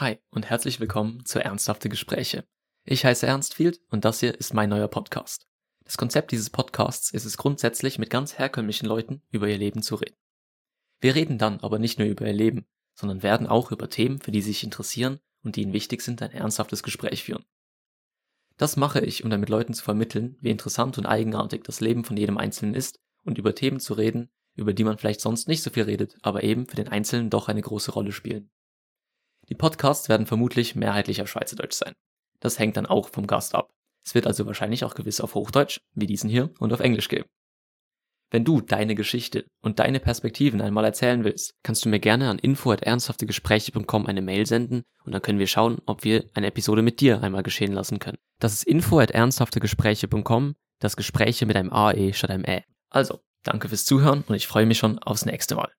Hi und herzlich willkommen zu Ernsthafte Gespräche. Ich heiße Ernst Field und das hier ist mein neuer Podcast. Das Konzept dieses Podcasts ist es grundsätzlich, mit ganz herkömmlichen Leuten über ihr Leben zu reden. Wir reden dann aber nicht nur über ihr Leben, sondern werden auch über Themen, für die sie sich interessieren und die ihnen wichtig sind, ein ernsthaftes Gespräch führen. Das mache ich, um damit Leuten zu vermitteln, wie interessant und eigenartig das Leben von jedem Einzelnen ist und über Themen zu reden, über die man vielleicht sonst nicht so viel redet, aber eben für den Einzelnen doch eine große Rolle spielen. Die Podcasts werden vermutlich mehrheitlich auf Schweizerdeutsch sein. Das hängt dann auch vom Gast ab. Es wird also wahrscheinlich auch gewiss auf Hochdeutsch, wie diesen hier, und auf Englisch geben. Wenn du deine Geschichte und deine Perspektiven einmal erzählen willst, kannst du mir gerne an info@ernsthaftegespräche.com eine Mail senden und dann können wir schauen, ob wir eine Episode mit dir einmal geschehen lassen können. Das ist info@ernsthaftegespräche.com, das Gespräche mit einem AE statt einem Ä. Also, danke fürs Zuhören und ich freue mich schon aufs nächste Mal.